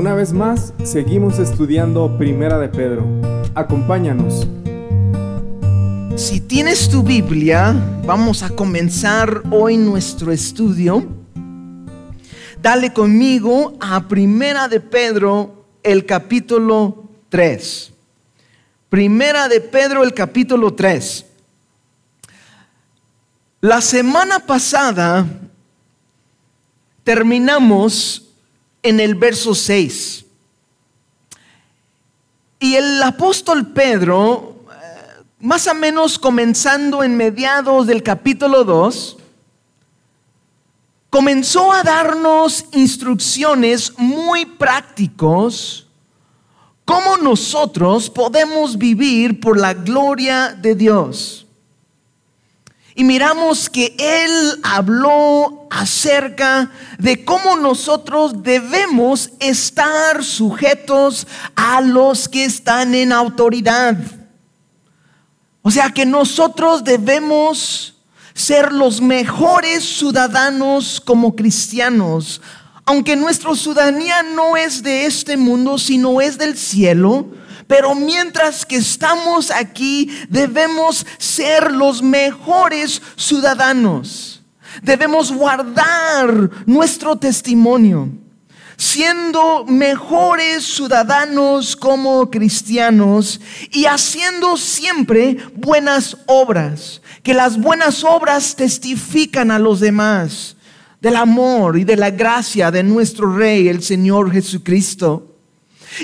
Una vez más, seguimos estudiando Primera de Pedro. Acompáñanos. Si tienes tu Biblia, vamos a comenzar hoy nuestro estudio. Dale conmigo a Primera de Pedro, el capítulo 3. Primera de Pedro, el capítulo 3. La semana pasada terminamos en el verso 6. Y el apóstol Pedro, eh, más o menos comenzando en mediados del capítulo 2, comenzó a darnos instrucciones muy prácticos cómo nosotros podemos vivir por la gloria de Dios. Y miramos que Él habló acerca de cómo nosotros debemos estar sujetos a los que están en autoridad. O sea que nosotros debemos ser los mejores ciudadanos como cristianos. Aunque nuestra ciudadanía no es de este mundo, sino es del cielo, pero mientras que estamos aquí, debemos ser los mejores ciudadanos. Debemos guardar nuestro testimonio, siendo mejores ciudadanos como cristianos y haciendo siempre buenas obras, que las buenas obras testifican a los demás del amor y de la gracia de nuestro Rey, el Señor Jesucristo.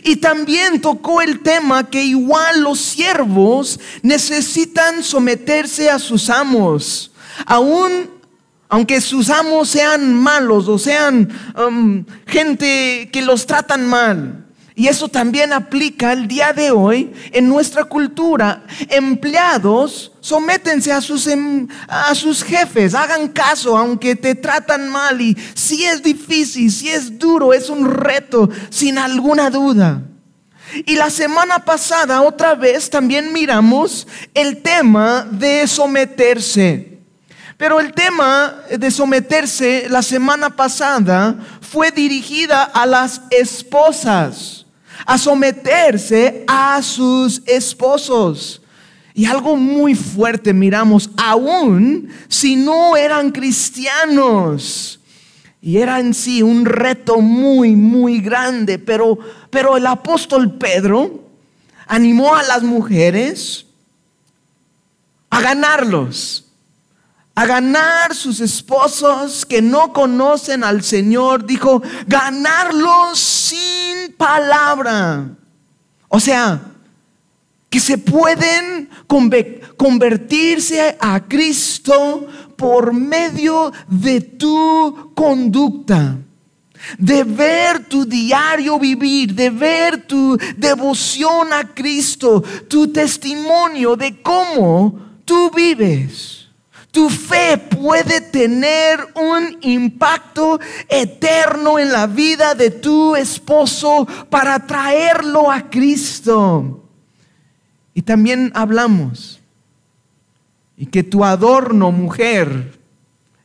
Y también tocó el tema que igual los siervos necesitan someterse a sus amos, aún aunque sus amos sean malos o sean um, gente que los tratan mal. Y eso también aplica el día de hoy en nuestra cultura. Empleados, sométense a sus, em, a sus jefes, hagan caso aunque te tratan mal. Y si es difícil, si es duro, es un reto, sin alguna duda. Y la semana pasada otra vez también miramos el tema de someterse. Pero el tema de someterse la semana pasada fue dirigida a las esposas a someterse a sus esposos. Y algo muy fuerte miramos, aún si no eran cristianos. Y era en sí un reto muy, muy grande. Pero, pero el apóstol Pedro animó a las mujeres a ganarlos a ganar sus esposos que no conocen al Señor, dijo, ganarlos sin palabra. O sea, que se pueden convertirse a Cristo por medio de tu conducta. De ver tu diario vivir, de ver tu devoción a Cristo, tu testimonio de cómo tú vives. Tu fe puede tener un impacto eterno en la vida de tu esposo para traerlo a Cristo. Y también hablamos. Y que tu adorno, mujer,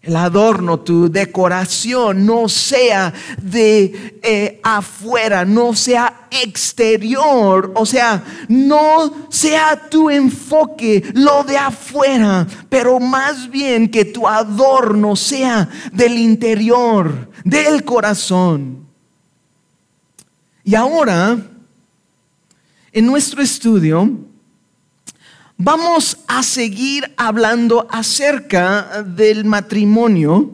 el adorno, tu decoración no sea de eh, afuera, no sea exterior, o sea, no sea tu enfoque lo de afuera, pero más bien que tu adorno sea del interior, del corazón. Y ahora, en nuestro estudio, Vamos a seguir hablando acerca del matrimonio,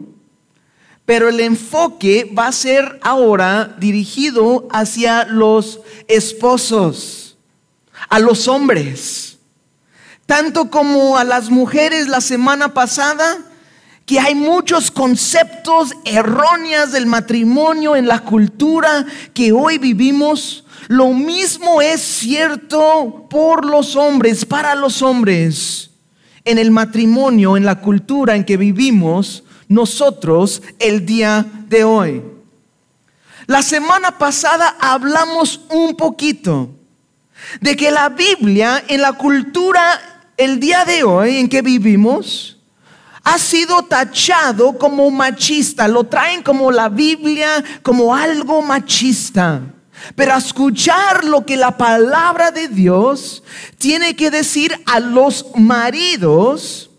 pero el enfoque va a ser ahora dirigido hacia los esposos, a los hombres, tanto como a las mujeres la semana pasada, que hay muchos conceptos erróneos del matrimonio en la cultura que hoy vivimos lo mismo es cierto por los hombres, para los hombres. En el matrimonio, en la cultura en que vivimos nosotros el día de hoy. La semana pasada hablamos un poquito de que la Biblia en la cultura el día de hoy en que vivimos ha sido tachado como machista. Lo traen como la Biblia, como algo machista. Pero escuchar lo que la palabra de Dios tiene que decir a los maridos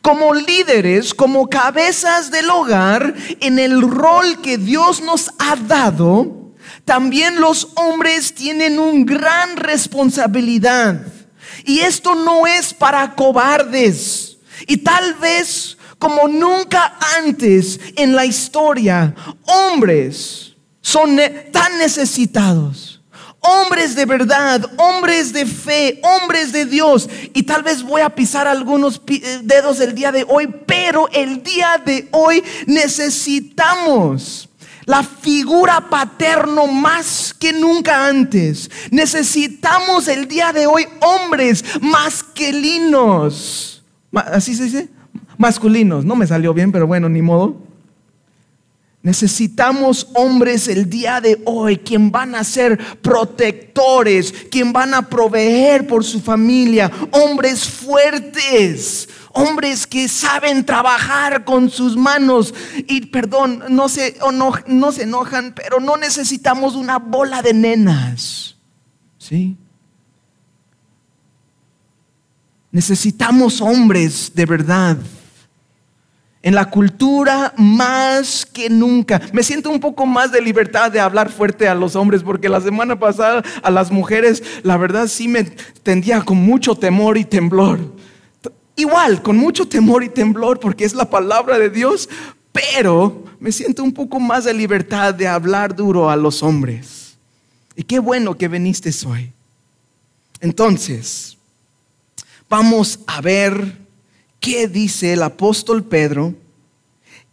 como líderes, como cabezas del hogar, en el rol que Dios nos ha dado, también los hombres tienen una gran responsabilidad. Y esto no es para cobardes. Y tal vez como nunca antes en la historia, hombres son tan necesitados. Hombres de verdad, hombres de fe, hombres de Dios. Y tal vez voy a pisar algunos eh, dedos el día de hoy, pero el día de hoy necesitamos la figura paterno más que nunca antes. Necesitamos el día de hoy hombres masculinos. ¿Así se dice? Masculinos. No me salió bien, pero bueno, ni modo. Necesitamos hombres el día de hoy, quien van a ser protectores, quien van a proveer por su familia, hombres fuertes, hombres que saben trabajar con sus manos. Y perdón, no se, no, no se enojan, pero no necesitamos una bola de nenas. ¿Sí? Necesitamos hombres de verdad en la cultura más que nunca. Me siento un poco más de libertad de hablar fuerte a los hombres porque la semana pasada a las mujeres, la verdad sí me tendía con mucho temor y temblor. Igual, con mucho temor y temblor porque es la palabra de Dios, pero me siento un poco más de libertad de hablar duro a los hombres. Y qué bueno que viniste hoy. Entonces, vamos a ver ¿Qué dice el apóstol Pedro?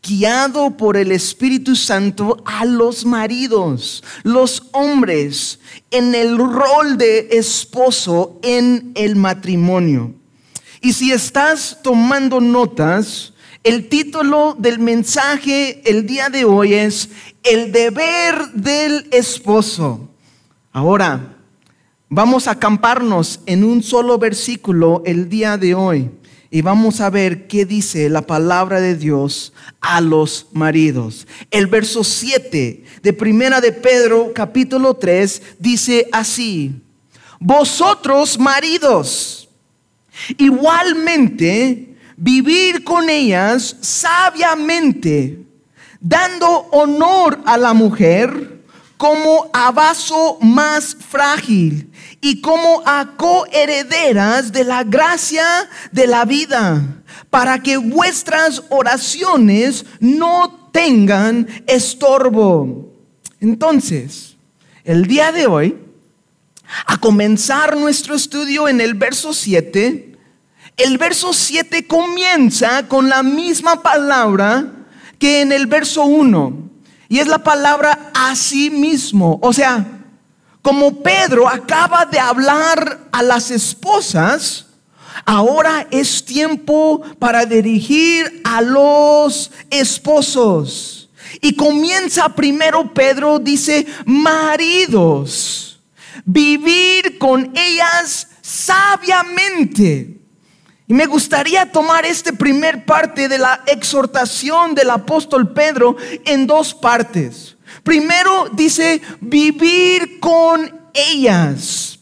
Guiado por el Espíritu Santo a los maridos, los hombres, en el rol de esposo en el matrimonio. Y si estás tomando notas, el título del mensaje el día de hoy es El deber del esposo. Ahora, vamos a acamparnos en un solo versículo el día de hoy y vamos a ver qué dice la palabra de Dios a los maridos. El verso 7 de Primera de Pedro capítulo 3 dice así: Vosotros maridos, igualmente vivir con ellas sabiamente, dando honor a la mujer como a vaso más frágil y como a coherederas de la gracia de la vida, para que vuestras oraciones no tengan estorbo. Entonces, el día de hoy, a comenzar nuestro estudio en el verso 7, el verso 7 comienza con la misma palabra que en el verso 1, y es la palabra sí mismo. O sea, como Pedro acaba de hablar a las esposas, ahora es tiempo para dirigir a los esposos. Y comienza primero Pedro, dice, maridos, vivir con ellas sabiamente. Y me gustaría tomar esta primer parte de la exhortación del apóstol Pedro en dos partes. Primero dice vivir con ellas.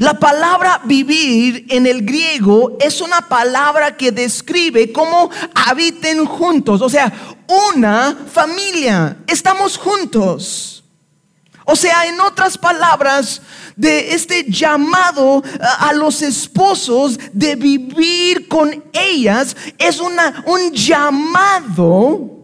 La palabra vivir en el griego es una palabra que describe cómo habiten juntos, o sea, una familia, estamos juntos. O sea, en otras palabras, de este llamado a los esposos de vivir con ellas es una, un llamado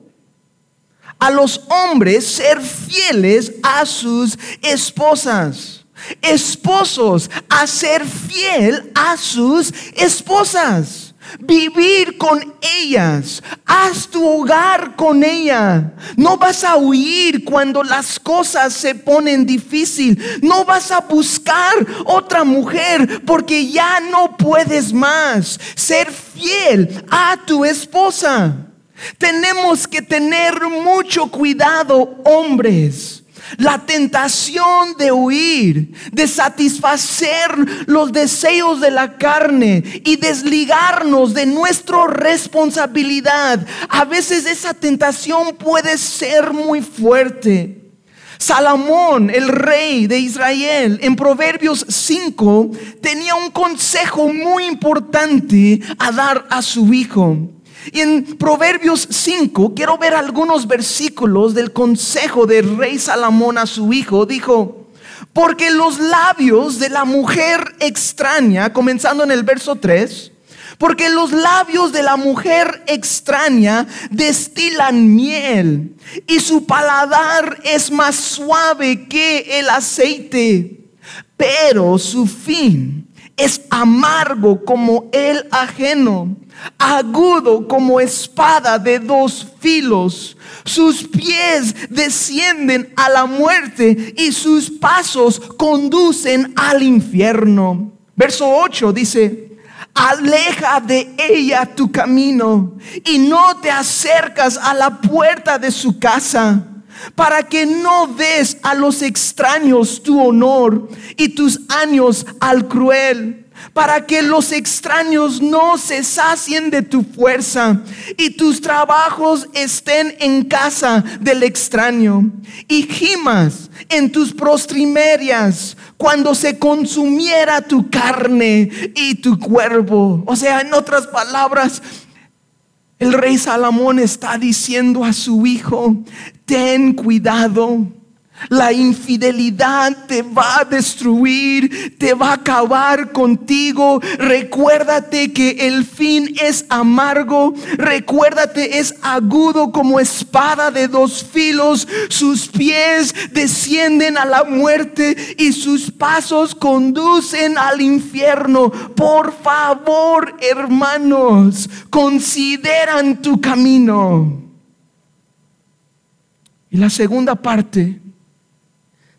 a los hombres ser fieles a sus esposas. Esposos a ser fiel a sus esposas. Vivir con ellas. Haz tu hogar con ella. No vas a huir cuando las cosas se ponen difícil. No vas a buscar otra mujer porque ya no puedes más. Ser fiel a tu esposa. Tenemos que tener mucho cuidado, hombres. La tentación de huir, de satisfacer los deseos de la carne y desligarnos de nuestra responsabilidad. A veces esa tentación puede ser muy fuerte. Salomón, el rey de Israel, en Proverbios 5 tenía un consejo muy importante a dar a su hijo. Y en Proverbios 5 quiero ver algunos versículos del consejo del rey Salomón a su hijo. Dijo, porque los labios de la mujer extraña, comenzando en el verso 3, porque los labios de la mujer extraña destilan miel y su paladar es más suave que el aceite, pero su fin es amargo como el ajeno, agudo como espada de dos filos. Sus pies descienden a la muerte y sus pasos conducen al infierno. Verso 8 dice, aleja de ella tu camino y no te acercas a la puerta de su casa para que no des a los extraños tu honor y tus años al cruel para que los extraños no se sacien de tu fuerza y tus trabajos estén en casa del extraño. Y gimas en tus prostrimerias cuando se consumiera tu carne y tu cuervo. O sea, en otras palabras, el rey Salomón está diciendo a su hijo, ten cuidado la infidelidad te va a destruir, te va a acabar contigo. Recuérdate que el fin es amargo. Recuérdate es agudo como espada de dos filos. Sus pies descienden a la muerte y sus pasos conducen al infierno. Por favor, hermanos, consideran tu camino. Y la segunda parte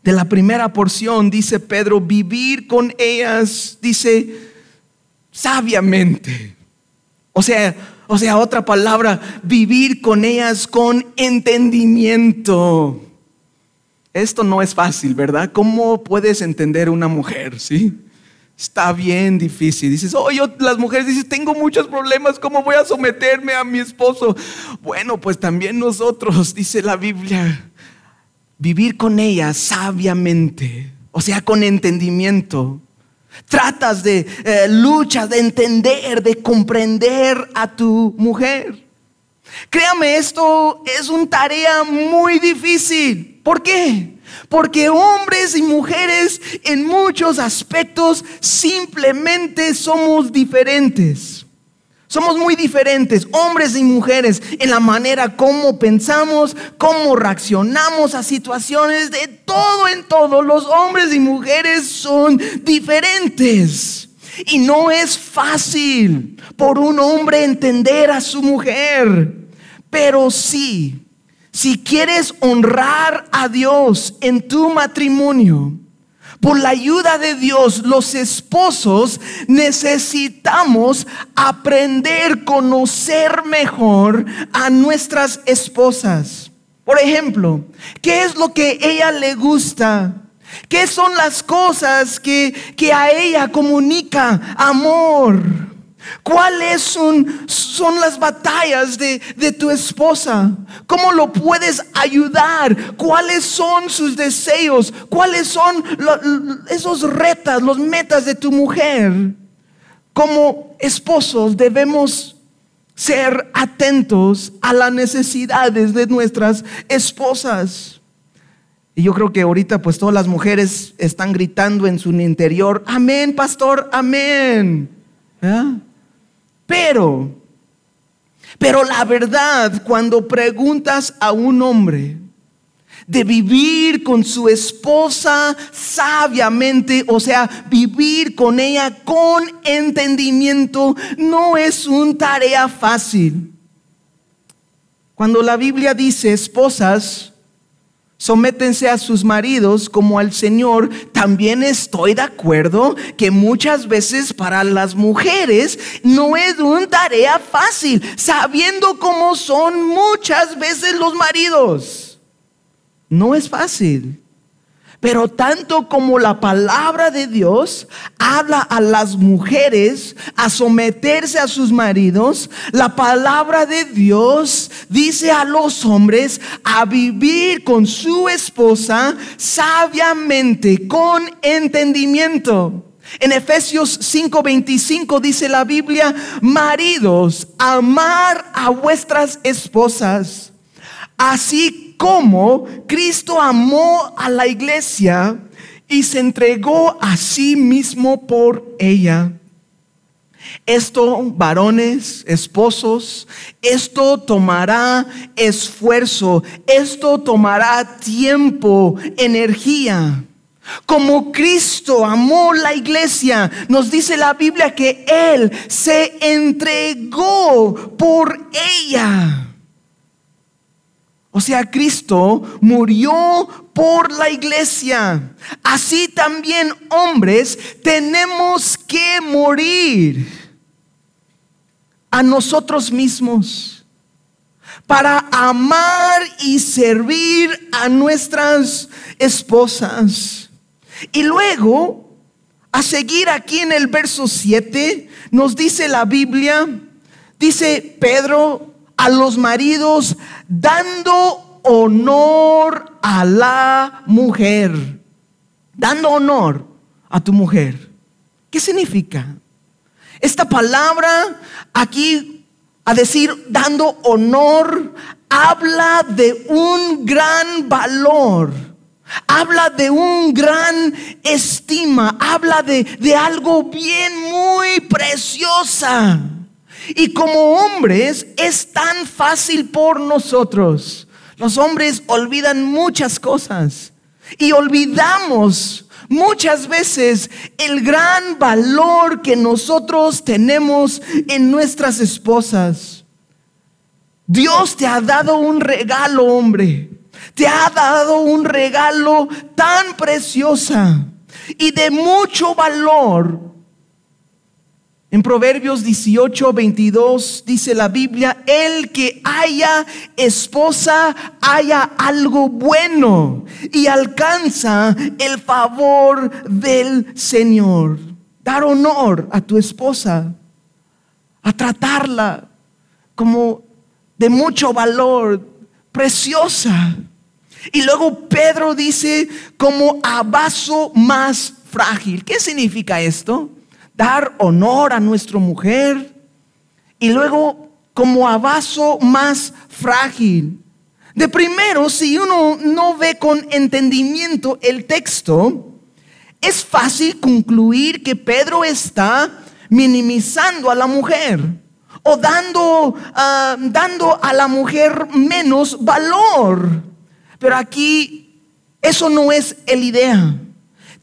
de la primera porción, dice Pedro, vivir con ellas, dice, sabiamente. O sea, o sea, otra palabra, vivir con ellas con entendimiento. Esto no es fácil, ¿verdad? ¿Cómo puedes entender una mujer, sí? Está bien difícil. Dices, oh, yo, las mujeres dices, tengo muchos problemas, ¿cómo voy a someterme a mi esposo? Bueno, pues también nosotros, dice la Biblia, vivir con ella sabiamente, o sea, con entendimiento. Tratas de eh, luchas de entender, de comprender a tu mujer. Créame, esto es una tarea muy difícil. ¿Por qué? Porque hombres y mujeres en muchos aspectos simplemente somos diferentes. Somos muy diferentes, hombres y mujeres, en la manera como pensamos, cómo reaccionamos a situaciones, de todo en todo. Los hombres y mujeres son diferentes. Y no es fácil por un hombre entender a su mujer. Pero sí, si quieres honrar a Dios en tu matrimonio, por la ayuda de Dios, los esposos necesitamos aprender, conocer mejor a nuestras esposas. Por ejemplo, ¿qué es lo que ella le gusta? ¿Qué son las cosas que, que a ella comunica amor? ¿Cuáles son, son las batallas de, de, tu esposa? ¿Cómo lo puedes ayudar? ¿Cuáles son sus deseos? ¿Cuáles son esos retas, los metas de tu mujer? Como esposos debemos ser atentos a las necesidades de nuestras esposas. Y yo creo que ahorita pues todas las mujeres están gritando en su interior, amén, pastor, amén. Pero, pero la verdad, cuando preguntas a un hombre de vivir con su esposa sabiamente, o sea, vivir con ella con entendimiento, no es una tarea fácil. Cuando la Biblia dice esposas, Sométense a sus maridos como al Señor. También estoy de acuerdo que muchas veces para las mujeres no es una tarea fácil, sabiendo cómo son muchas veces los maridos. No es fácil. Pero tanto como la palabra de Dios habla a las mujeres a someterse a sus maridos, la palabra de Dios dice a los hombres a vivir con su esposa sabiamente, con entendimiento. En Efesios 5:25 dice la Biblia, maridos, amar a vuestras esposas, así cómo Cristo amó a la iglesia y se entregó a sí mismo por ella. Esto, varones, esposos, esto tomará esfuerzo, esto tomará tiempo, energía. Como Cristo amó la iglesia, nos dice la Biblia que Él se entregó por ella. O sea, Cristo murió por la iglesia. Así también hombres tenemos que morir a nosotros mismos para amar y servir a nuestras esposas. Y luego, a seguir aquí en el verso 7, nos dice la Biblia, dice Pedro, a los maridos dando honor a la mujer. Dando honor a tu mujer. ¿Qué significa? Esta palabra aquí a decir dando honor habla de un gran valor. Habla de un gran estima, habla de, de algo bien muy preciosa. Y como hombres es tan fácil por nosotros. Los hombres olvidan muchas cosas y olvidamos muchas veces el gran valor que nosotros tenemos en nuestras esposas. Dios te ha dado un regalo, hombre. Te ha dado un regalo tan preciosa y de mucho valor en Proverbios 18, 22 dice la Biblia, el que haya esposa haya algo bueno y alcanza el favor del Señor. Dar honor a tu esposa, a tratarla como de mucho valor, preciosa. Y luego Pedro dice como a vaso más frágil. ¿Qué significa esto? Dar honor a nuestra mujer y luego como a vaso más frágil. De primero, si uno no ve con entendimiento el texto, es fácil concluir que Pedro está minimizando a la mujer o dando, ah, dando a la mujer menos valor. Pero aquí eso no es el idea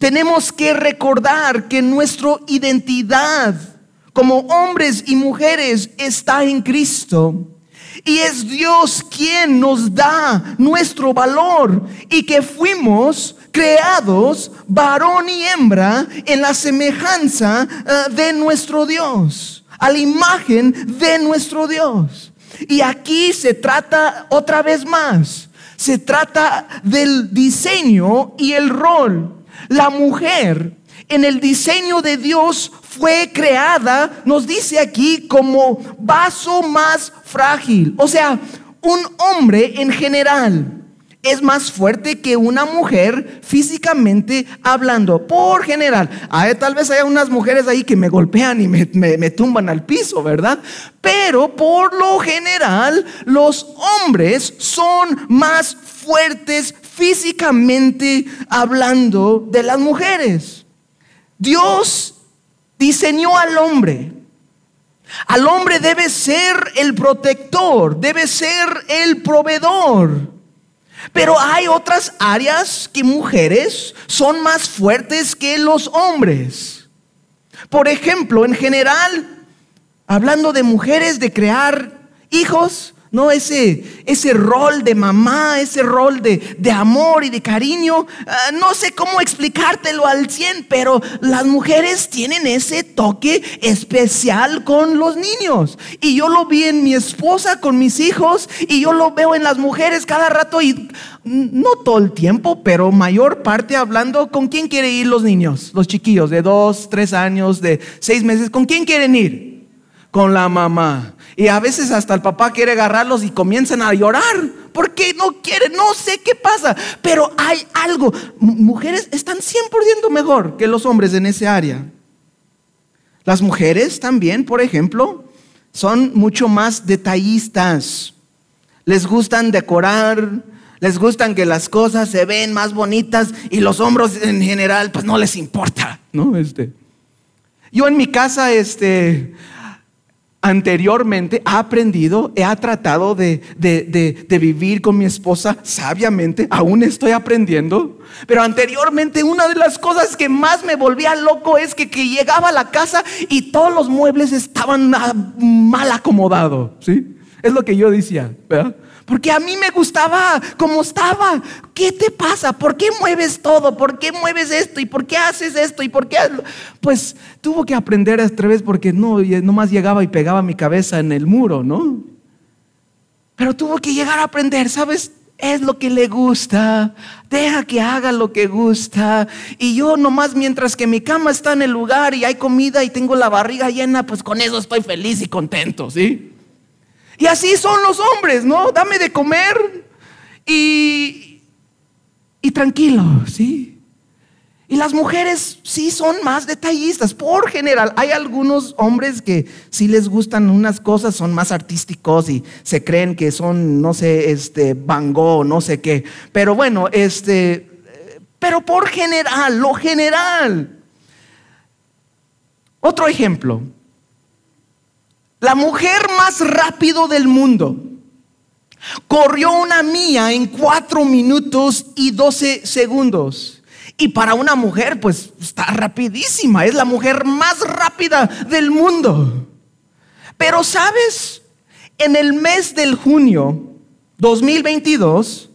tenemos que recordar que nuestra identidad como hombres y mujeres está en Cristo. Y es Dios quien nos da nuestro valor y que fuimos creados varón y hembra en la semejanza eh, de nuestro Dios, a la imagen de nuestro Dios. Y aquí se trata otra vez más, se trata del diseño y el rol la mujer en el diseño de Dios fue creada, nos dice aquí, como vaso más frágil. O sea, un hombre en general es más fuerte que una mujer físicamente hablando, por general. tal vez haya unas mujeres ahí que me golpean y me, me, tumban al piso, ¿verdad? Pero por lo general los hombres son más fuertes físicamente hablando de las mujeres. Dios diseñó al hombre. Al hombre debe ser el protector, debe ser el proveedor. Pero hay otras áreas que mujeres son más fuertes que los hombres. Por ejemplo, en general, hablando de mujeres, de crear hijos, ¿no? Ese, ese rol de mamá, ese rol de, de amor y de cariño. Ah, no sé cómo explicártelo al 100, pero las mujeres tienen ese toque especial con los niños. Y yo lo vi en mi esposa, con mis hijos, y yo lo veo en las mujeres cada rato y no todo el tiempo, pero mayor parte hablando con quién quieren ir los niños, los chiquillos de dos, tres años, de seis meses, ¿con quién quieren ir? Con la mamá. Y a veces hasta el papá quiere agarrarlos y comienzan a llorar porque no quieren, no sé qué pasa, pero hay algo. mujeres están 100% mejor que los hombres en ese área. Las mujeres también, por ejemplo, son mucho más detallistas. Les gustan decorar, les gustan que las cosas se ven más bonitas y los hombros en general pues no les importa, ¿no? Este. Yo en mi casa, este, anteriormente he aprendido, he tratado de, de, vivir con mi esposa sabiamente, aún estoy aprendiendo, pero anteriormente una de las cosas que más me volvía loco es que, que llegaba a la casa y todos los muebles estaban mal acomodados, ¿sí? Es lo que yo decía, ¿verdad? Porque a mí me gustaba como estaba. ¿Qué te pasa? ¿Por qué mueves todo? ¿Por qué mueves esto? ¿Y por qué haces esto? ¿Y por qué? Pues tuvo que aprender esta vez porque no, nomás llegaba y pegaba mi cabeza en el muro, ¿no? Pero tuvo que llegar a aprender, ¿sabes? Es lo que le gusta. Deja que haga lo que gusta. Y yo nomás mientras que mi cama está en el lugar y hay comida y tengo la barriga llena, pues con eso estoy feliz y contento, ¿sí? Y así son los hombres, ¿no? Dame de comer y, y tranquilo, ¿sí? Y las mujeres sí son más detallistas. Por general, hay algunos hombres que sí les gustan unas cosas, son más artísticos y se creen que son, no sé, este, Van Gogh, no sé qué. Pero bueno, este, pero por general, lo general. Otro ejemplo. La mujer más rápido del mundo corrió una mía en cuatro minutos y 12 segundos. Y para una mujer, pues está rapidísima. Es la mujer más rápida del mundo. Pero sabes, en el mes del junio 2022,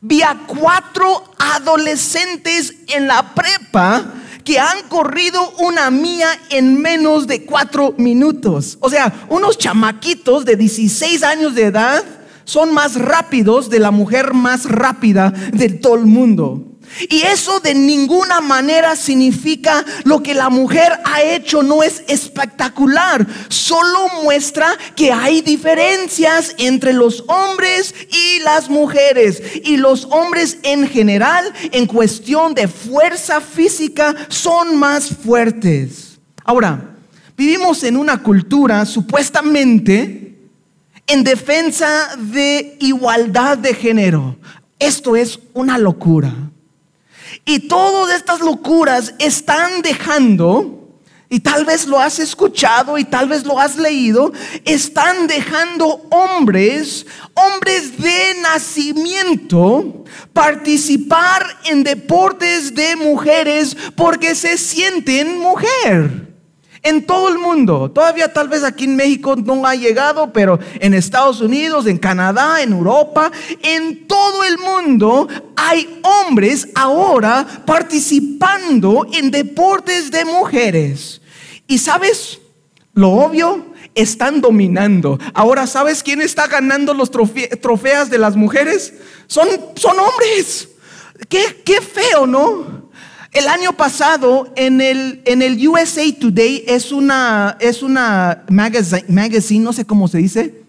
vi a cuatro adolescentes en la prepa que han corrido una mía en menos de cuatro minutos. O sea, unos chamaquitos de 16 años de edad son más rápidos de la mujer más rápida de todo el mundo. Y eso de ninguna manera significa lo que la mujer ha hecho no es espectacular, solo muestra que hay diferencias entre los hombres y las mujeres. Y los hombres en general, en cuestión de fuerza física, son más fuertes. Ahora, vivimos en una cultura supuestamente en defensa de igualdad de género. Esto es una locura. Y todas estas locuras están dejando, y tal vez lo has escuchado y tal vez lo has leído, están dejando hombres, hombres de nacimiento, participar en deportes de mujeres porque se sienten mujer en todo el mundo. Todavía tal vez aquí en México no ha llegado, pero en Estados Unidos, en Canadá, en Europa, en todo el mundo hay hombres ahora participando en deportes de mujeres. Y sabes, lo obvio, están dominando. Ahora, ¿sabes quién está ganando los trofeos de las mujeres? Son, son hombres. Qué, qué feo, ¿no? El año pasado en el, en el USA Today es una, es una magazine, magazine, no sé cómo se dice.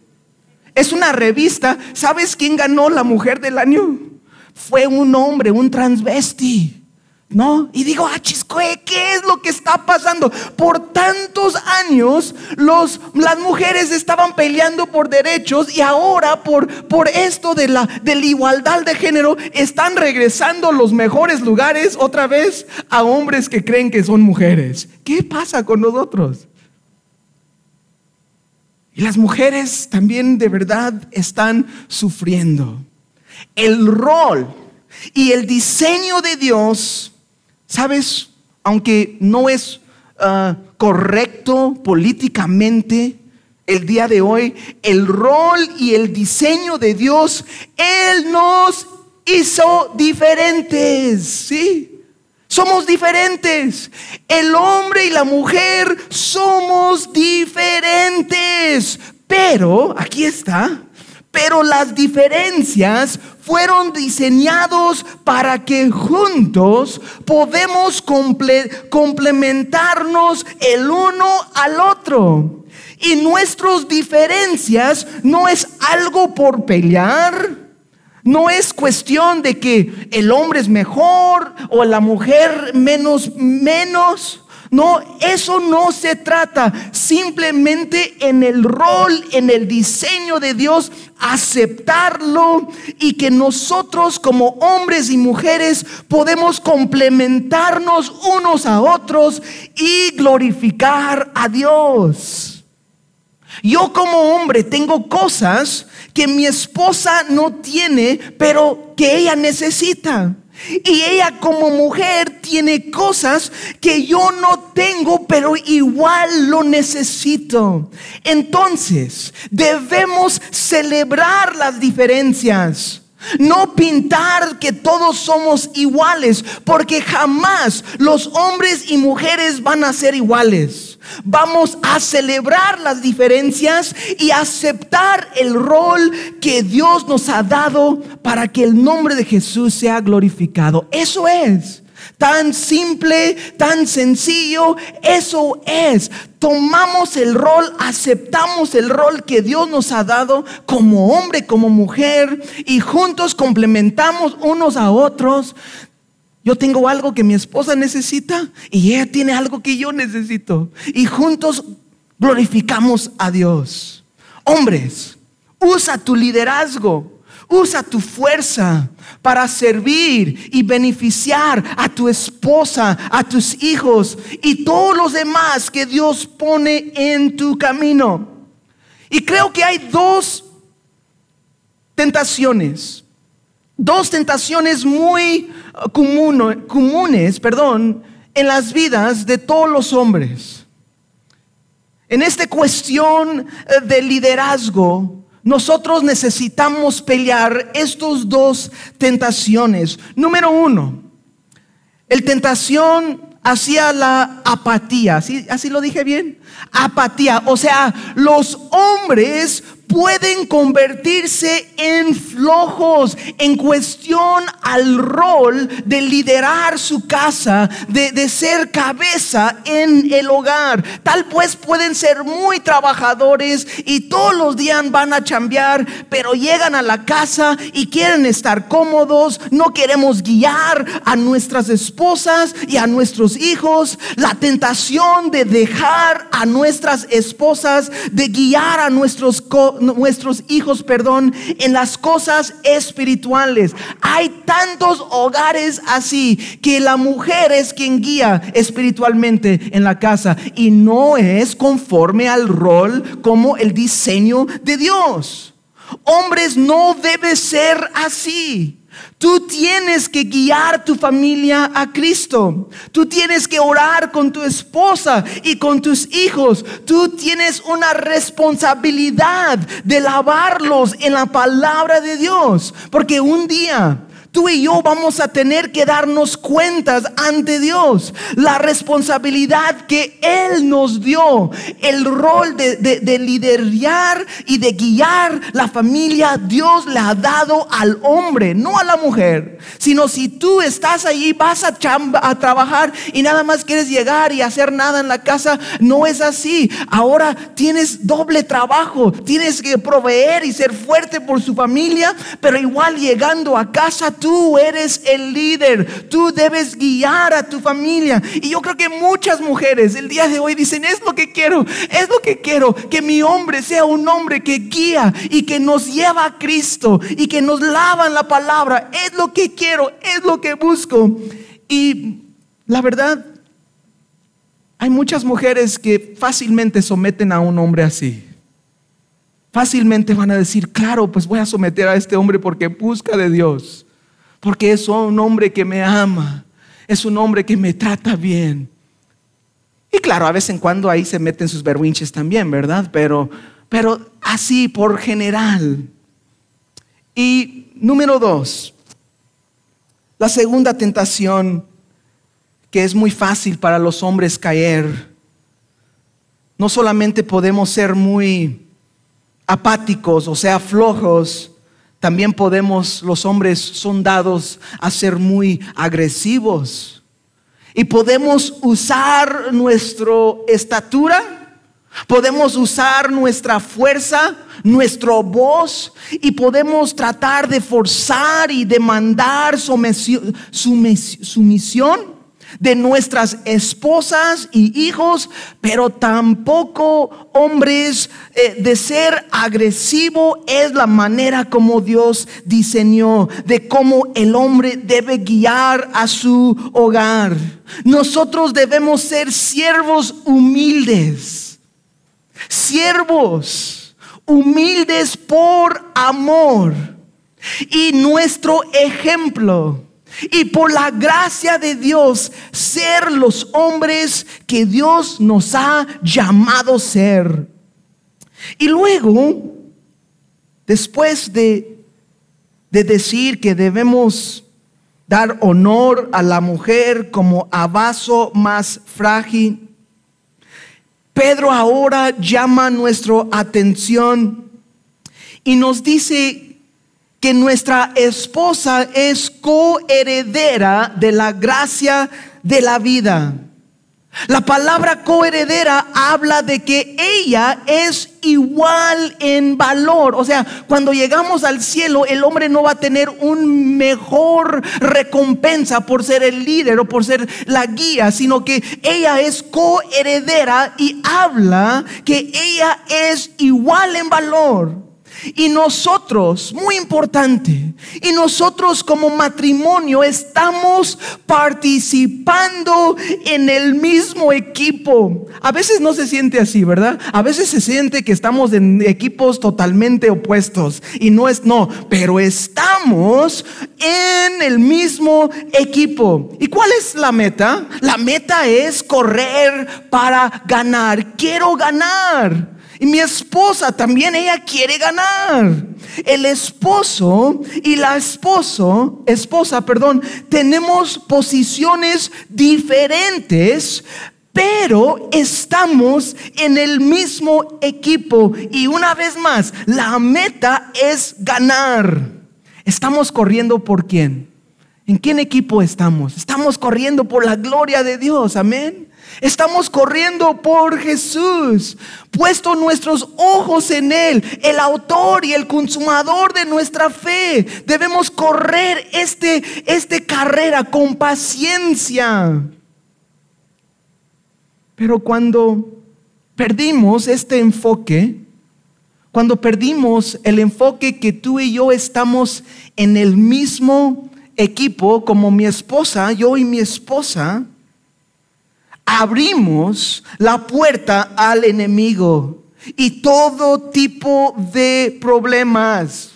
Es una revista. ¿Sabes quién ganó la mujer del año? Fue un hombre, un transvesti. ¿No? Y digo, ah, ¿qué es lo que está pasando? Por tantos años los, las mujeres estaban peleando por derechos y ahora por, por esto de la, de la igualdad de género están regresando los mejores lugares otra vez a hombres que creen que son mujeres. ¿Qué pasa con nosotros? Y las mujeres también de verdad están sufriendo. El rol y el diseño de Dios Sabes, aunque no es ah, correcto políticamente, el día de hoy, el rol y el diseño de Dios, Él nos hizo diferentes, ¿sí? Somos diferentes. El hombre y la mujer somos diferentes. Pero, aquí está, pero las diferencias fueron diseñados para que juntos podemos complementarnos el uno al otro. Y nuestras diferencias no es algo por pelear, no es cuestión de que el hombre es mejor o la mujer menos, menos. No, eso no se trata. Simplemente en el rol, en el diseño de Dios, aceptarlo y que nosotros como hombres y mujeres podemos complementarnos unos a otros y glorificar a Dios. Yo como hombre tengo cosas que mi esposa no tiene, pero que ella necesita. Y ella como mujer tiene cosas que yo no tengo, pero igual lo necesito. Entonces, debemos celebrar las diferencias. No pintar que todos somos iguales, porque jamás los hombres y mujeres van a ser iguales. Vamos a celebrar las diferencias y aceptar el rol que Dios nos ha dado para que el nombre de Jesús sea glorificado. Eso es. Tan simple, tan sencillo, eso es. Tomamos el rol, aceptamos el rol que Dios nos ha dado como hombre, como mujer, y juntos complementamos unos a otros yo tengo algo que mi esposa necesita y ella tiene algo que yo necesito. Y juntos glorificamos a Dios. Hombres, usa tu liderazgo, usa tu fuerza para servir y beneficiar a tu esposa, a tus hijos y todos los demás que Dios pone en tu camino. Y creo que hay dos tentaciones, dos tentaciones muy comunes, perdón, en las vidas de todos los hombres. En esta cuestión eh, de liderazgo, nosotros necesitamos pelear estos dos tentaciones. Número uno, el tentación hacia la apatía. ¿Así, ¿Así lo dije bien? Apatía. O sea, los hombres pueden convertirse en flojos en cuestión al rol de liderar su casa, de, ser cabeza en el hogar. Tal pues pueden ser muy trabajadores y todos los días van a chambear, pero llegan a la casa y quieren estar cómodos, no queremos guiar a nuestras esposas y a nuestros hijos. La tentación de dejar a nuestras esposas, de guiar a nuestros nuestros hijos, perdón, en las cosas espirituales. Hay tantos hogares así que la mujer es quien guía espiritualmente en la casa y no es conforme al rol como el diseño de Dios. Hombres no debe ser así. Tú tienes que guiar tu familia a Cristo. Tú tienes que orar con tu esposa y con tus hijos. Tú tienes una responsabilidad de lavarlos en la palabra de Dios. Porque un día tú y yo vamos a tener que darnos cuentas ante Dios. La responsabilidad que Él nos dio, el rol de, de, liderar y de guiar la familia, Dios le ha dado al hombre, no a la mujer. Sino si tú estás ahí, vas a, a trabajar y nada más quieres llegar y hacer nada en la casa, no es así. Ahora tienes doble trabajo, tienes que proveer y ser fuerte por su familia, pero igual llegando a casa, Tú eres el líder, tú debes guiar a tu familia. Y yo creo que muchas mujeres el día de hoy dicen, es lo que quiero, es lo que quiero, que mi hombre sea un hombre que guía y que nos lleva a Cristo y que nos lava en la palabra. Es lo que quiero, es lo que busco. Y la verdad, hay muchas mujeres que fácilmente someten a un hombre así. Fácilmente van a decir, claro, pues voy a someter a este hombre porque busca de Dios porque es un hombre que me ama, es un hombre que me trata bien. Y claro, a vez en cuando ahí se meten sus berwinches también, ¿verdad? Pero, pero así por general. Y número dos, la segunda tentación que es muy fácil para los hombres caer. No solamente podemos ser muy apáticos, o sea, flojos, también podemos, los hombres son dados a ser muy agresivos. Y podemos usar nuestra estatura, podemos usar nuestra fuerza, nuestra voz y podemos tratar de forzar y demandar sumisión de nuestras esposas y hijos, pero tampoco hombres eh, de ser agresivo es la manera como Dios diseñó, de cómo el hombre debe guiar a su hogar. Nosotros debemos ser siervos humildes, siervos humildes por amor. Y nuestro ejemplo y por la gracia de Dios ser los hombres que Dios nos ha llamado ser. Y luego, después de, de decir que debemos dar honor a la mujer como a vaso más frágil, Pedro ahora llama nuestra atención y nos dice que nuestra esposa es coheredera de la gracia de la vida. La palabra coheredera habla de que ella es igual en valor. O sea, cuando llegamos al cielo, el hombre no va a tener un mejor recompensa por ser el líder o por ser la guía, sino que ella es coheredera y habla que ella es igual en valor. Y nosotros, muy importante, y nosotros como matrimonio estamos participando en el mismo equipo. A veces no se siente así, ¿verdad? A veces se siente que estamos en equipos totalmente opuestos. Y no es, no, pero estamos en el mismo equipo. ¿Y cuál es la meta? La meta es correr para ganar. Quiero ganar. Y mi esposa también, ella quiere ganar. El esposo y la esposo, esposa, perdón, tenemos posiciones diferentes, pero estamos en el mismo equipo. Y una vez más, la meta es ganar. ¿Estamos corriendo por quién? ¿En quién equipo estamos? Estamos corriendo por la gloria de Dios, amén. Estamos corriendo por Jesús, puesto nuestros ojos en Él, el autor y el consumador de nuestra fe. Debemos correr este, este carrera con paciencia. Pero cuando perdimos este enfoque, cuando perdimos el enfoque que tú y yo estamos en el mismo equipo, como mi esposa, yo y mi esposa, abrimos la puerta al enemigo y todo tipo de problemas.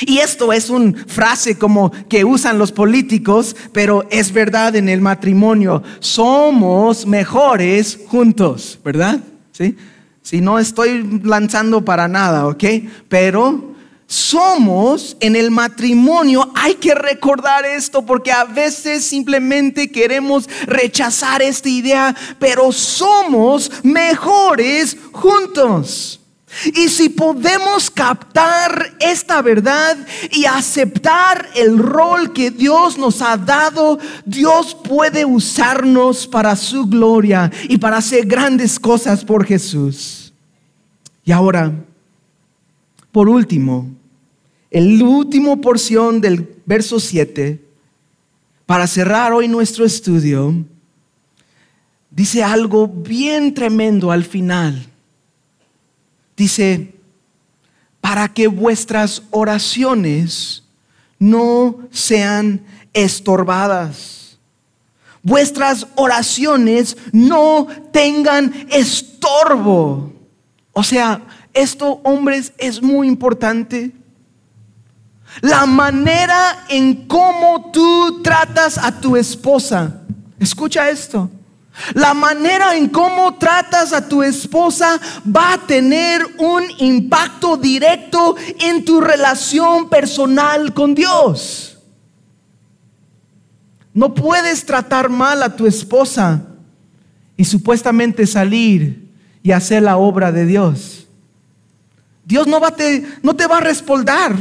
Y esto es una frase como que usan los políticos, pero es verdad en el matrimonio. Somos mejores juntos, ¿verdad? ¿Sí? Si no estoy lanzando para nada, ¿ok? Pero somos en el matrimonio, hay que recordar esto porque a veces simplemente queremos rechazar esta idea, pero somos mejores juntos. Y si podemos captar esta verdad y aceptar el rol que Dios nos ha dado, Dios puede usarnos para su gloria y para hacer grandes cosas por Jesús. Y ahora, por último, el último porción del verso 7, para cerrar hoy nuestro estudio, dice algo bien tremendo al final. Dice, para que vuestras oraciones no sean estorbadas. Vuestras oraciones no tengan estorbo. O sea, esto, hombres, es muy importante. La manera en cómo tú tratas a tu esposa. Escucha esto. La manera en cómo tratas a tu esposa va a tener un impacto directo en tu relación personal con Dios. No puedes tratar mal a tu esposa y supuestamente salir y hacer la obra de Dios. Dios no, va te, no te va a respaldar.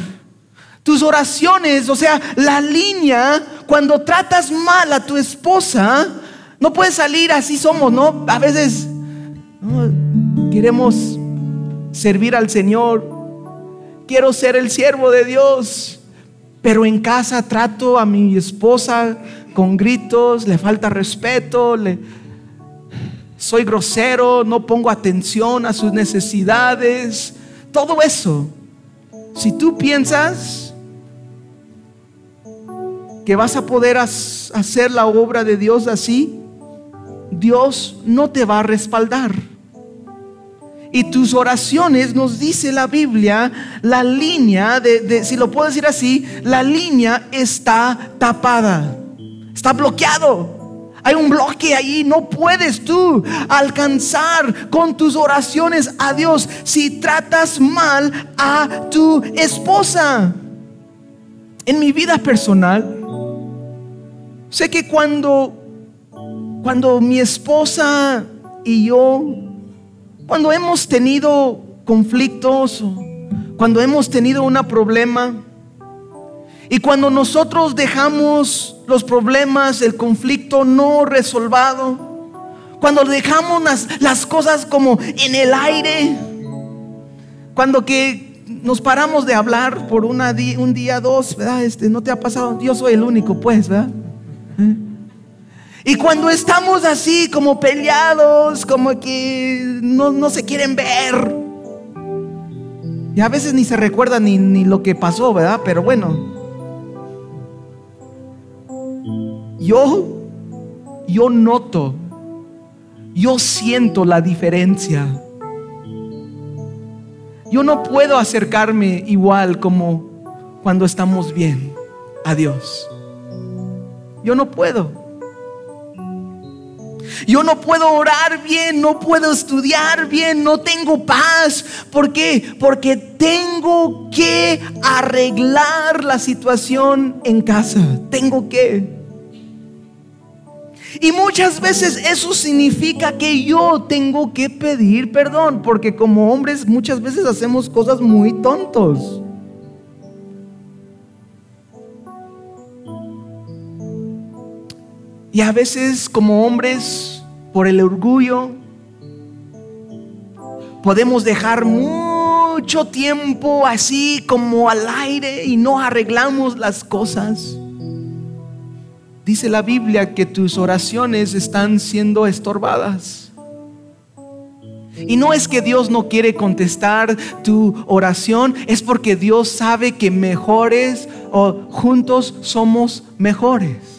Tus oraciones, o sea, la línea, cuando tratas mal a tu esposa, no puedes salir así somos, ¿no? A veces queremos servir al Señor, quiero ser el siervo de Dios, pero en casa trato a mi esposa con gritos, le falta respeto, le, soy grosero, no pongo atención a sus necesidades, todo eso. Si tú piensas que vas a poder hacer la obra de Dios así, Dios no te va a respaldar. Y tus oraciones, nos dice la Biblia, la línea, de, si lo puedo decir así, la línea está tapada, está bloqueado. Hay un bloque ahí, no puedes tú alcanzar con tus oraciones a Dios si tratas mal a tu esposa. En mi vida personal, sé que cuando cuando mi esposa y yo, cuando hemos tenido conflictos, cuando hemos tenido un problema, y cuando nosotros dejamos los problemas, el conflicto no resolvado, cuando dejamos las, cosas como en el aire, cuando que nos paramos de hablar por una un día, dos, ¿verdad? Este, no te ha pasado, yo soy el único, pues, ¿verdad? ¿Eh? Y cuando estamos así como peleados, como que no, se quieren ver. Y a veces ni se recuerda ni, ni lo que pasó, ¿verdad? Pero bueno. Yo, yo noto, yo siento la diferencia. Yo no puedo acercarme igual como cuando estamos bien a Dios. Yo no puedo. Yo no puedo orar bien, no puedo estudiar bien, no tengo paz. ¿Por qué? Porque tengo que arreglar la situación en casa. Tengo que. Y muchas veces eso significa que yo tengo que pedir perdón, porque como hombres muchas veces hacemos cosas muy tontos. Y a veces como hombres, por el orgullo, podemos dejar mucho tiempo así como al aire y no arreglamos las cosas. Dice la Biblia que tus oraciones están siendo estorbadas. Y no es que Dios no quiere contestar tu oración, es porque Dios sabe que mejores o juntos somos mejores.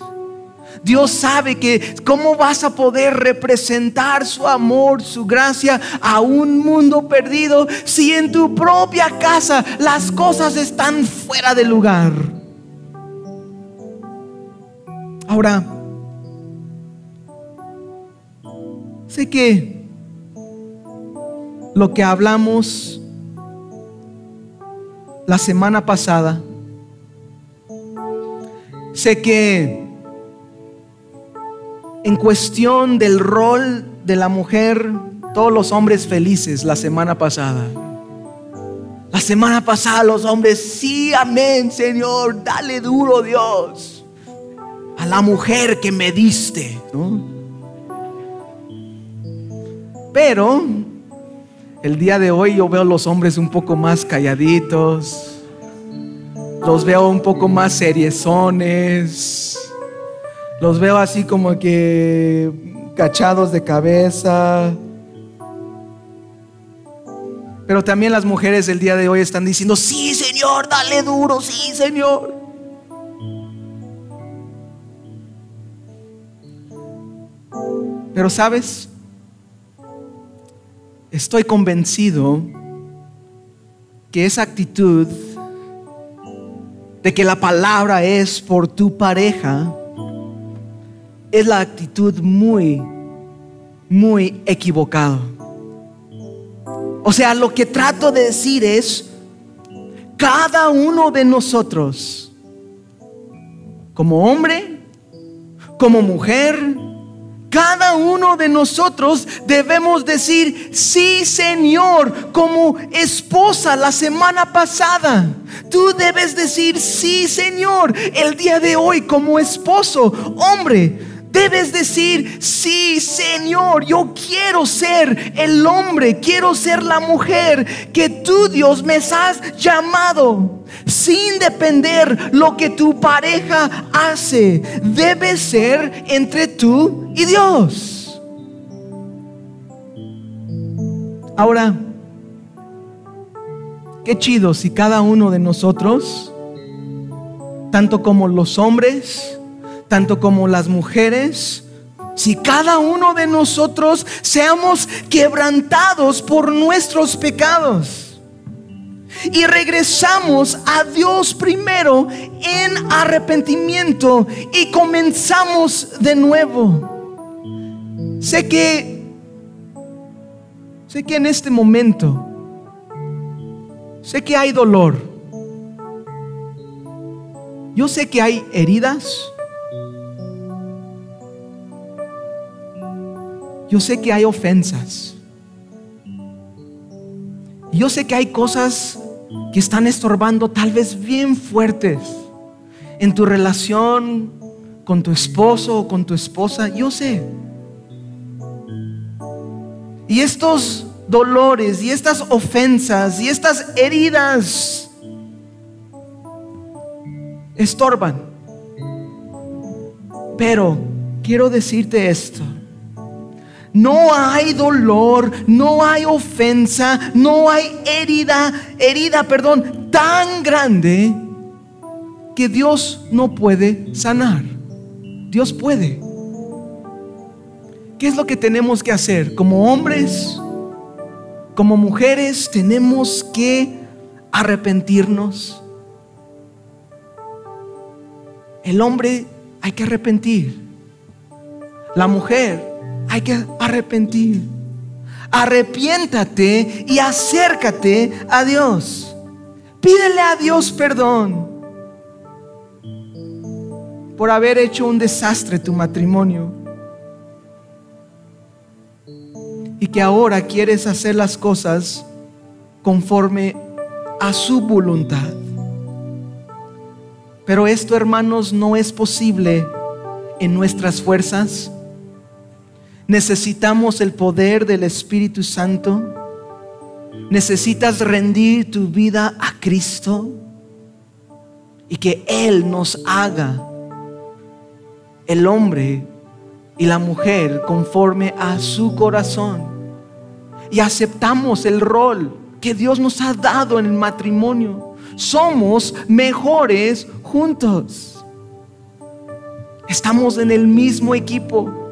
Dios sabe que cómo vas a poder representar su amor, su gracia a un mundo perdido si en tu propia casa las cosas están fuera de lugar. Ahora, sé que lo que hablamos la semana pasada, sé que en cuestión del rol de la mujer, todos los hombres felices la semana pasada. La semana pasada los hombres, sí, amén, Señor, dale duro, Dios, a la mujer que me diste. Pero el día de hoy yo veo los hombres un poco más calladitos, los veo un poco más seriezones los veo así como que cachados de cabeza. Pero también las mujeres del día de hoy están diciendo, sí Señor, dale duro, sí Señor. Pero sabes, estoy convencido que esa actitud de que la palabra es por tu pareja, es la actitud muy muy equivocado. O sea, lo que trato de decir es, cada uno de nosotros, como hombre, como mujer, cada uno de nosotros debemos decir, sí Señor, como esposa la semana pasada. Tú debes decir, sí Señor, el día de hoy como esposo, hombre. Debes decir, sí, Señor, yo quiero ser el hombre, quiero ser la mujer que tú, Dios, me has llamado. Sin depender lo que tu pareja hace, debe ser entre tú y Dios. Ahora, qué chido si cada uno de nosotros, tanto como los hombres, tanto como las mujeres, si cada uno de nosotros seamos quebrantados por nuestros pecados y regresamos a Dios primero en arrepentimiento y comenzamos de nuevo. Sé que sé que en este momento sé que hay dolor. Yo sé que hay heridas. Yo sé que hay ofensas. Yo sé que hay cosas que están estorbando tal vez bien fuertes en tu relación con tu esposo o con tu esposa. Yo sé. Y estos dolores y estas ofensas y estas heridas estorban. Pero quiero decirte esto. No hay dolor, no hay ofensa, no hay herida, herida, perdón, tan grande que Dios no puede sanar. Dios puede. ¿Qué es lo que tenemos que hacer? Como hombres, como mujeres, tenemos que arrepentirnos. El hombre hay que arrepentir. La mujer hay que arrepentir. Arrepiéntate y acércate a Dios. Pídele a Dios perdón por haber hecho un desastre tu matrimonio. Y que ahora quieres hacer las cosas conforme a su voluntad. Pero esto, hermanos, no es posible en nuestras fuerzas Necesitamos el poder del Espíritu Santo. Necesitas rendir tu vida a Cristo y que Él nos haga el hombre y la mujer conforme a su corazón. Y aceptamos el rol que Dios nos ha dado en el matrimonio. Somos mejores juntos. Estamos en el mismo equipo.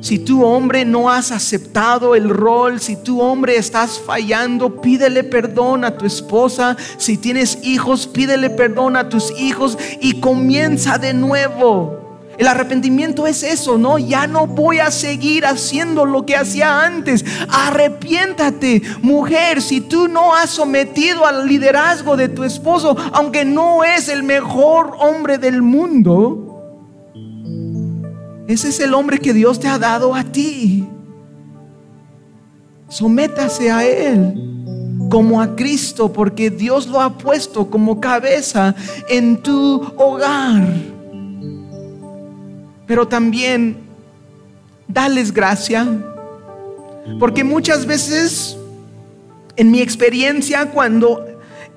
Si tu hombre no has aceptado el rol, si tu hombre estás fallando, pídele perdón a tu esposa. Si tienes hijos, pídele perdón a tus hijos y comienza de nuevo. El arrepentimiento es eso, ¿no? Ya no voy a seguir haciendo lo que hacía antes. Arrepiéntate, mujer, si tú no has sometido al liderazgo de tu esposo, aunque no es el mejor hombre del mundo, ese es el hombre que Dios te ha dado a ti. Sométase a Él como a Cristo, porque Dios lo ha puesto como cabeza en tu hogar. Pero también dales gracia, porque muchas veces, en mi experiencia, cuando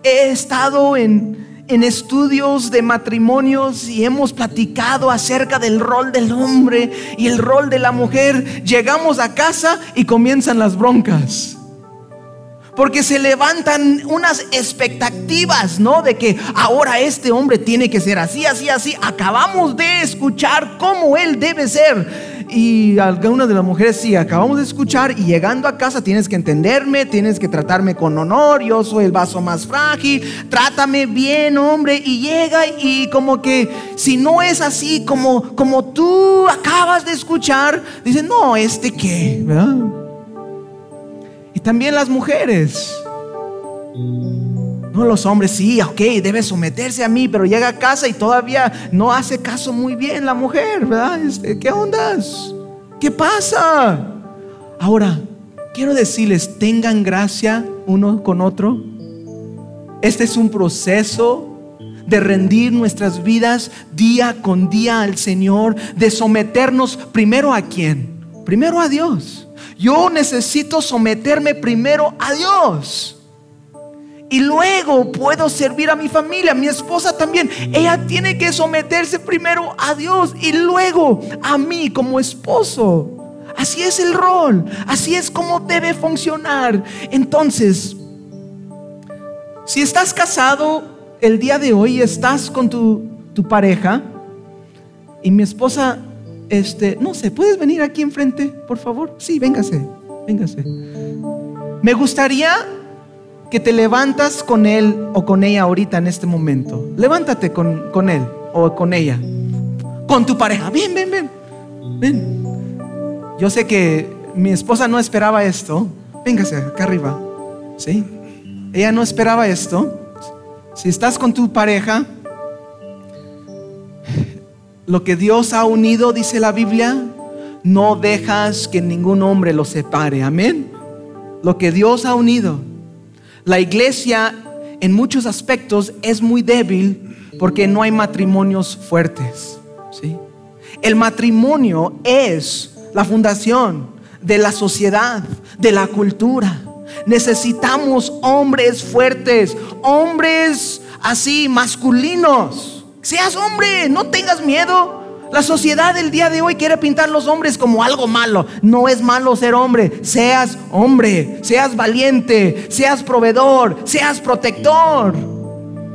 he estado en, en estudios de matrimonios y hemos platicado acerca del rol del hombre y el rol de la mujer, llegamos a casa y comienzan las broncas. Porque se levantan unas expectativas, ¿no? De que ahora este hombre tiene que ser así, así, así. Acabamos de escuchar cómo él debe ser. Y algunas de las mujeres sí, acabamos de escuchar y llegando a casa tienes que entenderme, tienes que tratarme con honor, yo soy el vaso más frágil, trátame bien, hombre, y llega y como que si no es así como, como tú acabas de escuchar, dice, no, este qué, ¿verdad? Y también las mujeres. No, los hombres sí, ok, debe someterse a mí, pero llega a casa y todavía no hace caso muy bien la mujer, ¿verdad? Este, ¿Qué ondas? ¿Qué pasa? Ahora, quiero decirles, tengan gracia uno con otro. Este es un proceso de rendir nuestras vidas día con día al Señor, de someternos primero a quién? Primero a Dios. Yo necesito someterme primero a Dios y luego puedo servir a mi familia, mi esposa también. Ella tiene que someterse primero a Dios y luego a mí como esposo. Así es el rol, así es como debe funcionar. Entonces, si estás casado el día de hoy, estás con tu, tu pareja y mi esposa, este, no sé, ¿puedes venir aquí enfrente, por favor? Sí, véngase, véngase. Me gustaría que te levantas con él o con ella ahorita en este momento. Levántate con, con él o con ella. Con tu pareja. Ven, ven, ven. Yo sé que mi esposa no esperaba esto. Véngase acá arriba. ¿Sí? Ella no esperaba esto. Si estás con tu pareja, lo que Dios ha unido, dice la Biblia, no dejas que ningún hombre lo separe. Amén. Lo que Dios ha unido la iglesia en muchos aspectos es muy débil porque no hay matrimonios fuertes. ¿sí? El matrimonio es la fundación de la sociedad, de la cultura. Necesitamos hombres fuertes, hombres así masculinos. Seas hombre, no tengas miedo. La sociedad del día de hoy quiere pintar a los hombres como algo malo. No es malo ser hombre. Seas hombre, seas valiente, seas proveedor, seas protector.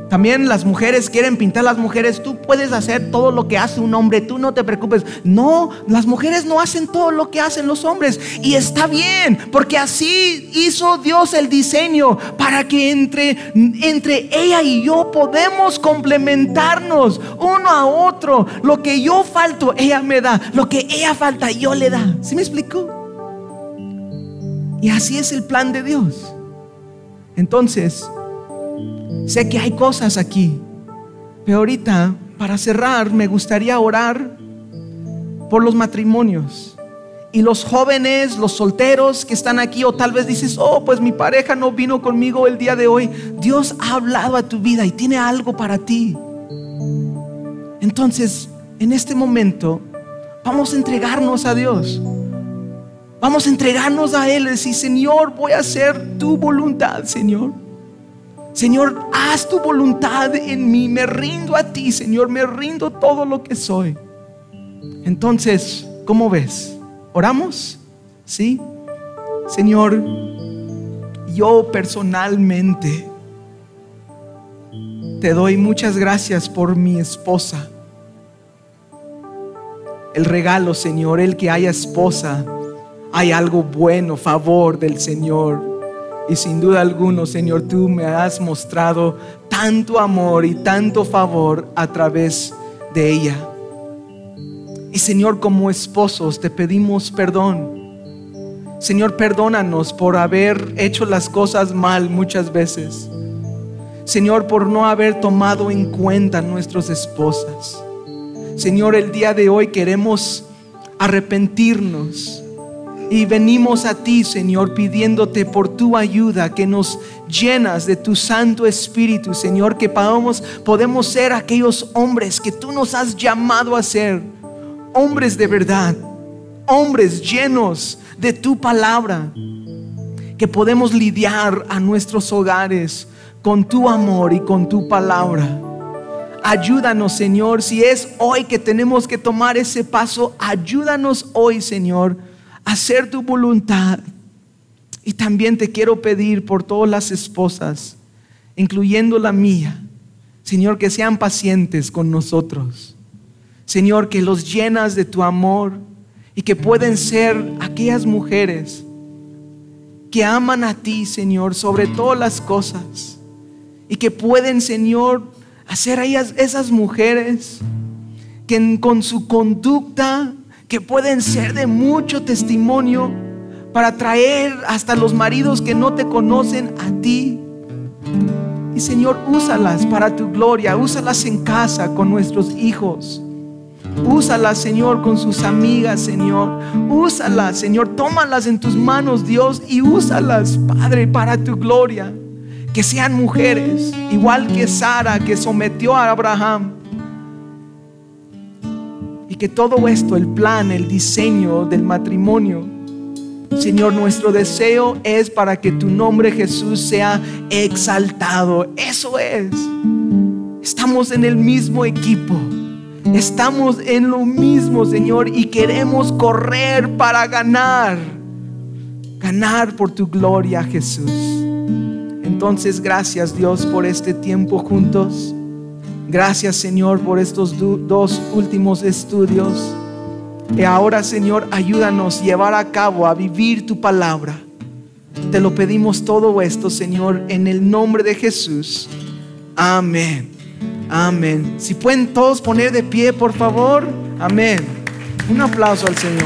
También las mujeres quieren pintar las mujeres. Tú puedes hacer todo lo que hace un hombre. Tú no te preocupes. No, las mujeres no hacen todo lo que hacen los hombres. Y está bien, porque así hizo Dios el diseño para que entre, entre ella y yo podemos complementarnos uno a otro. Lo que yo falto, ella me da. Lo que ella falta, yo le da. ¿Sí me explico? Y así es el plan de Dios. Entonces, Sé que hay cosas aquí, pero ahorita, para cerrar, me gustaría orar por los matrimonios. Y los jóvenes, los solteros que están aquí, o tal vez dices, oh, pues mi pareja no vino conmigo el día de hoy. Dios ha hablado a tu vida y tiene algo para ti. Entonces, en este momento, vamos a entregarnos a Dios. Vamos a entregarnos a Él y decir, Señor, voy a hacer tu voluntad, Señor. Señor, haz tu voluntad en mí, me rindo a ti, Señor, me rindo todo lo que soy. Entonces, ¿cómo ves? ¿Oramos? ¿Sí? Señor, yo personalmente te doy muchas gracias por mi esposa. El regalo, Señor, el que haya esposa, hay algo bueno, favor del Señor. Y sin duda alguno, Señor, tú me has mostrado tanto amor y tanto favor a través de ella. Y Señor, como esposos te pedimos perdón. Señor, perdónanos por haber hecho las cosas mal muchas veces. Señor, por no haber tomado en cuenta nuestras esposas. Señor, el día de hoy queremos arrepentirnos y venimos a ti, Señor, pidiéndote por tu ayuda, que nos llenas de tu Santo Espíritu, Señor, que podamos, podemos ser aquellos hombres que tú nos has llamado a ser, hombres de verdad, hombres llenos de tu palabra, que podemos lidiar a nuestros hogares con tu amor y con tu palabra. Ayúdanos, Señor, si es hoy que tenemos que tomar ese paso, ayúdanos hoy, Señor hacer tu voluntad. Y también te quiero pedir por todas las esposas, incluyendo la mía, Señor, que sean pacientes con nosotros. Señor, que los llenas de tu amor y que pueden ser aquellas mujeres que aman a ti, Señor, sobre todas las cosas y que pueden, Señor, hacer a ellas, esas mujeres que con su conducta, que pueden ser de mucho testimonio para traer hasta los maridos que no te conocen a ti. Y Señor, úsalas para tu gloria, úsalas en casa con nuestros hijos. Úsalas, Señor, con sus amigas, Señor. Úsalas, Señor. Tómalas en tus manos, Dios, y úsalas, Padre, para tu gloria. Que sean mujeres, igual que Sara, que sometió a Abraham. Que todo esto, el plan, el diseño del matrimonio, Señor, nuestro deseo es para que tu nombre Jesús sea exaltado. Eso es. Estamos en el mismo equipo. Estamos en lo mismo, Señor, y queremos correr para ganar. Ganar por tu gloria, Jesús. Entonces, gracias Dios por este tiempo juntos. Gracias, Señor, por estos dos últimos estudios. Y ahora, Señor, ayúdanos a llevar a cabo, a vivir tu palabra. Te lo pedimos todo esto, Señor, en el nombre de Jesús. Amén. Amén. Si pueden todos poner de pie, por favor. Amén. Un aplauso al Señor.